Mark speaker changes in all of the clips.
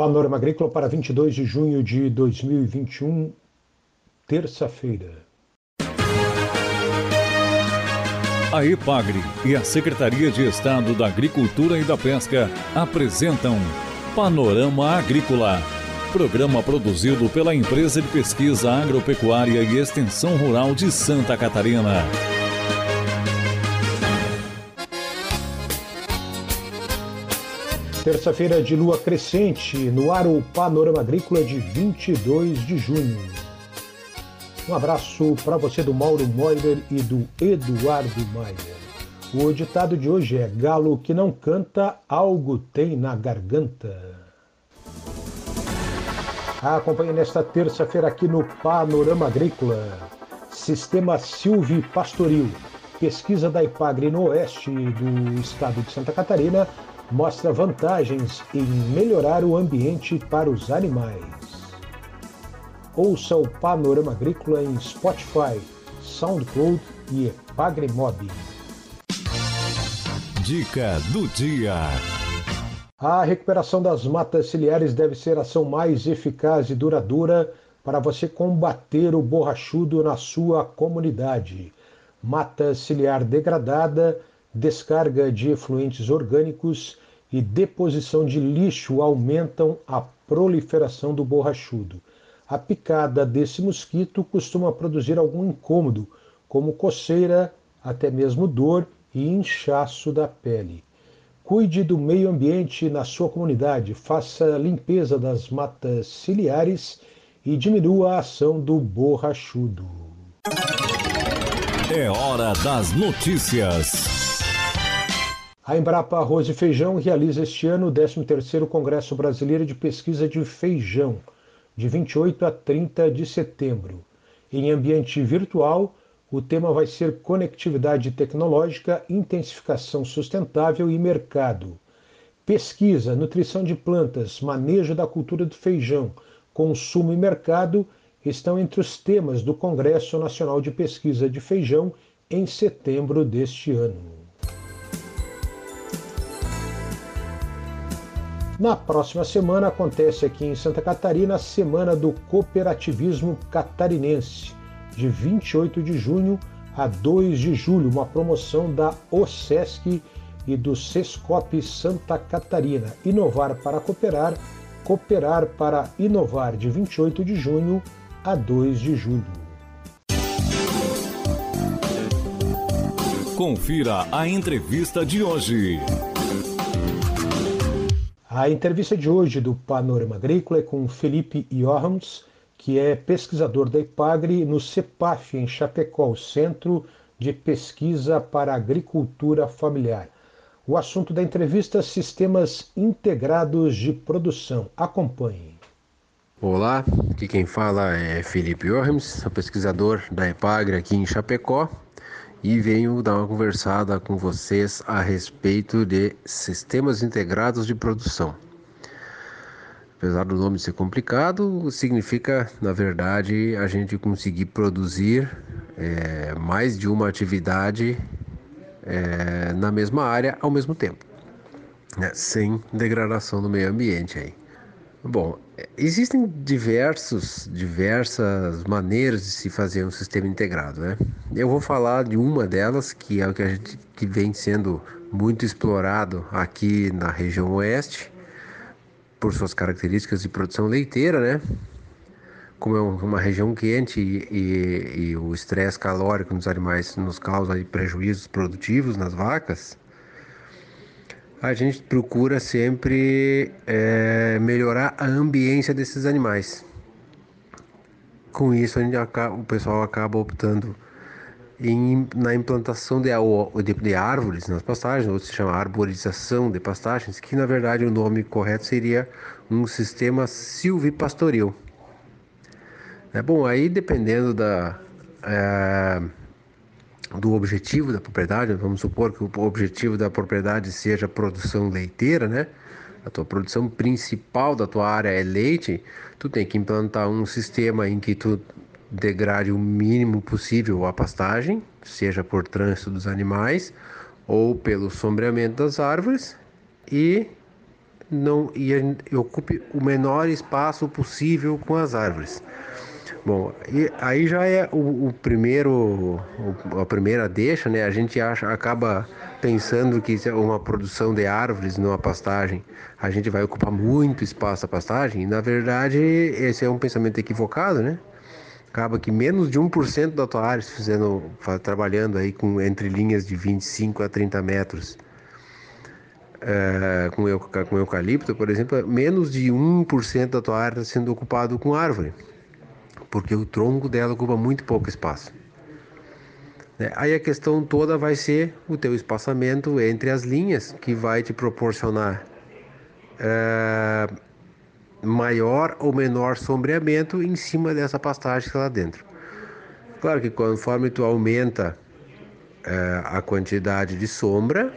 Speaker 1: Panorama Agrícola para 22 de junho de 2021, terça-feira.
Speaker 2: A EPAGRE e a Secretaria de Estado da Agricultura e da Pesca apresentam Panorama Agrícola, programa produzido pela Empresa de Pesquisa Agropecuária e Extensão Rural de Santa Catarina.
Speaker 1: Terça-feira de lua crescente, no ar o Panorama Agrícola de 22 de junho. Um abraço para você do Mauro Moider e do Eduardo Maier. O ditado de hoje é: Galo que não canta, algo tem na garganta. Acompanhe nesta terça-feira aqui no Panorama Agrícola. Sistema Silvi Pastoril. Pesquisa da IPAGRE no oeste do estado de Santa Catarina mostra vantagens em melhorar o ambiente para os animais. Ouça o Panorama Agrícola em Spotify, SoundCloud e Epagremob.
Speaker 2: Dica do dia.
Speaker 1: A recuperação das matas ciliares deve ser a ação mais eficaz e duradoura para você combater o borrachudo na sua comunidade. Mata ciliar degradada descarga de efluentes orgânicos e deposição de lixo aumentam a proliferação do borrachudo. A picada desse mosquito costuma produzir algum incômodo, como coceira, até mesmo dor e inchaço da pele. Cuide do meio ambiente na sua comunidade, faça limpeza das matas ciliares e diminua a ação do borrachudo.
Speaker 2: É hora das notícias.
Speaker 1: A Embrapa Arroz e Feijão realiza este ano o 13º Congresso Brasileiro de Pesquisa de Feijão, de 28 a 30 de setembro. Em ambiente virtual, o tema vai ser Conectividade Tecnológica, Intensificação Sustentável e Mercado. Pesquisa, nutrição de plantas, manejo da cultura do feijão, consumo e mercado estão entre os temas do Congresso Nacional de Pesquisa de Feijão em setembro deste ano. Na próxima semana acontece aqui em Santa Catarina a Semana do Cooperativismo Catarinense, de 28 de junho a 2 de julho, uma promoção da OSESC e do SESCOP Santa Catarina. Inovar para cooperar, cooperar para inovar, de 28 de junho a 2 de julho.
Speaker 2: Confira a entrevista de hoje.
Speaker 1: A entrevista de hoje do Panorama Agrícola é com Felipe Johannes, que é pesquisador da IPAGRE no CEPAF, em Chapecó, Centro de Pesquisa para Agricultura Familiar. O assunto da entrevista: Sistemas Integrados de Produção. Acompanhe.
Speaker 3: Olá, aqui quem fala é Felipe Johannes, sou pesquisador da IPAGRE aqui em Chapecó e venho dar uma conversada com vocês a respeito de sistemas integrados de produção. Apesar do nome ser complicado, significa, na verdade, a gente conseguir produzir é, mais de uma atividade é, na mesma área ao mesmo tempo, né? sem degradação do meio ambiente aí. Bom, existem diversos, diversas maneiras de se fazer um sistema integrado, né? Eu vou falar de uma delas, que é o que a gente que vem sendo muito explorado aqui na região oeste, por suas características de produção leiteira, né? Como é uma região quente e, e, e o estresse calórico nos animais nos causa prejuízos produtivos nas vacas, a gente procura sempre é, melhorar a ambiência desses animais. Com isso, a gente acaba, o pessoal acaba optando em, na implantação de, de, de, árvores nas pastagens, ou se chama arborização de pastagens, que na verdade o nome correto seria um sistema silvipastoril. É bom, aí dependendo da é, do objetivo da propriedade, vamos supor que o objetivo da propriedade seja a produção leiteira, né? A tua produção principal da tua área é leite, tu tem que implantar um sistema em que tu degrade o mínimo possível a pastagem, seja por trânsito dos animais ou pelo sombreamento das árvores e não e, e ocupe o menor espaço possível com as árvores. Bom, e aí já é o, o primeiro, o, a primeira deixa, né? A gente acha, acaba pensando que é uma produção de árvores numa pastagem, a gente vai ocupar muito espaço a pastagem. E, na verdade, esse é um pensamento equivocado, né? Acaba que menos de 1% da tua área, trabalhando aí com entre linhas de 25 a 30 metros, é, com, com eucalipto, por exemplo, menos de 1% da tua área está sendo ocupado com árvore porque o tronco dela ocupa muito pouco espaço. Né? Aí a questão toda vai ser o teu espaçamento entre as linhas, que vai te proporcionar é, maior ou menor sombreamento em cima dessa pastagem que está lá dentro. Claro que conforme tu aumenta é, a quantidade de sombra,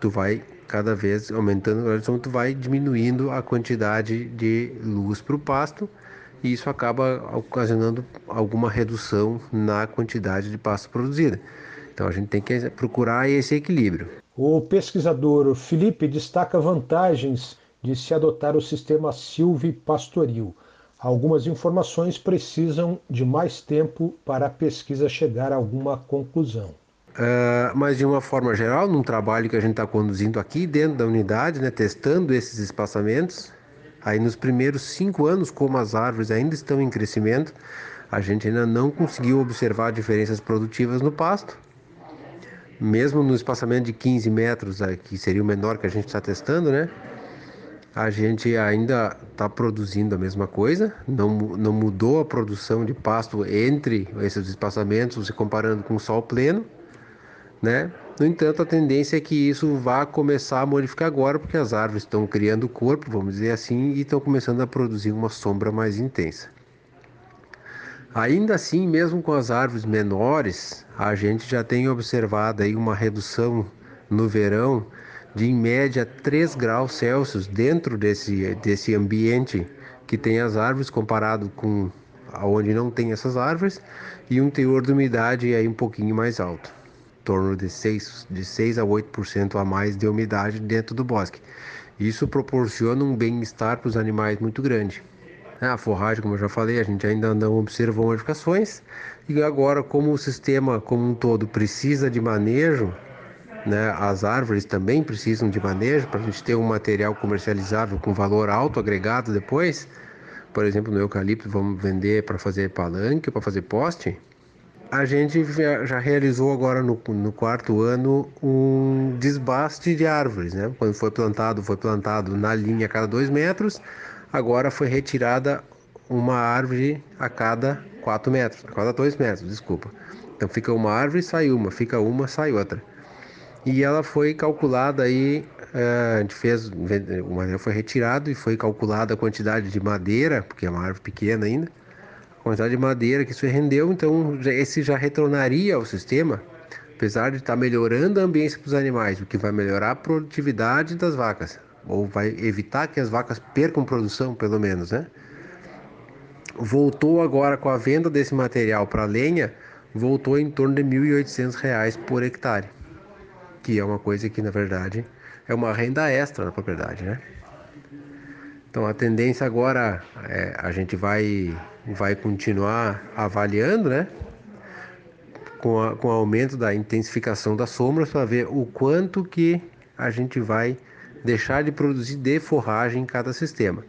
Speaker 3: tu vai cada vez aumentando, tu vai diminuindo a quantidade de luz para o pasto e isso acaba ocasionando alguma redução na quantidade de pasto produzida. Então a gente tem que procurar esse equilíbrio.
Speaker 1: O pesquisador Felipe destaca vantagens de se adotar o sistema silvipastoril. Algumas informações precisam de mais tempo para a pesquisa chegar a alguma conclusão.
Speaker 3: Uh, mas de uma forma geral, num trabalho que a gente está conduzindo aqui dentro da unidade, né, testando esses espaçamentos, Aí nos primeiros cinco anos, como as árvores ainda estão em crescimento, a gente ainda não conseguiu observar diferenças produtivas no pasto. Mesmo no espaçamento de 15 metros, que seria o menor que a gente está testando, né? A gente ainda está produzindo a mesma coisa, não, não mudou a produção de pasto entre esses espaçamentos, se comparando com o sol pleno, né? No entanto, a tendência é que isso vá começar a modificar agora, porque as árvores estão criando corpo, vamos dizer assim, e estão começando a produzir uma sombra mais intensa. Ainda assim, mesmo com as árvores menores, a gente já tem observado aí uma redução no verão de em média 3 graus Celsius dentro desse, desse ambiente que tem as árvores comparado com onde não tem essas árvores e um teor de umidade aí um pouquinho mais alto torno de 6, de 6 a 8% a mais de umidade dentro do bosque. Isso proporciona um bem-estar para os animais muito grande. É, a forragem, como eu já falei, a gente ainda não observou modificações. E agora, como o sistema como um todo precisa de manejo, né, as árvores também precisam de manejo para a gente ter um material comercializável com valor alto agregado depois. Por exemplo, no eucalipto, vamos vender para fazer palanque, para fazer poste a gente já realizou agora no, no, quarto ano um desbaste de árvores, né? Quando foi plantado, foi plantado na linha a cada dois metros, agora foi retirada uma árvore a cada quatro metros, a cada dois metros, desculpa. Então fica uma árvore, sai uma, fica uma, sai outra. E ela foi calculada aí, eh, a gente fez, o material foi retirado e foi calculada a quantidade de madeira, porque é uma árvore pequena ainda, quantidade de madeira que isso rendeu, então esse já retornaria ao sistema, apesar de estar melhorando a ambiência para os animais, o que vai melhorar a produtividade das vacas, ou vai evitar que as vacas percam produção, pelo menos, né? Voltou agora com a venda desse material para lenha, voltou em torno de R$ 1.800 por hectare, que é uma coisa que na verdade é uma renda extra na propriedade, né? Então a tendência agora é, a gente vai vai continuar avaliando, né? Com, a, com o aumento da intensificação das sombras para ver o quanto que a gente vai deixar de produzir de forragem em cada sistema.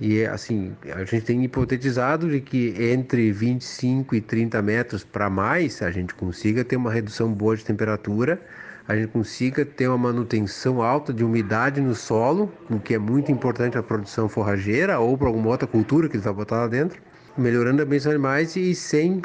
Speaker 3: E assim, a gente tem hipotetizado de que entre 25 e 30 metros para mais a gente consiga ter uma redução boa de temperatura, a gente consiga ter uma manutenção alta de umidade no solo, o que é muito importante para a produção forrageira ou para alguma outra cultura que ele vai botar lá dentro melhorando a bem dos animais e sem,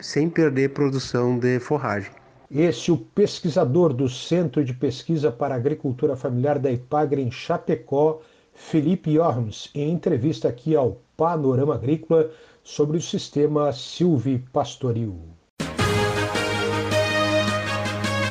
Speaker 3: sem perder produção de forragem.
Speaker 1: Esse o pesquisador do Centro de Pesquisa para Agricultura Familiar da IPAGRE em Chapecó, Felipe Orms, em entrevista aqui ao Panorama Agrícola sobre o sistema silvipastoril.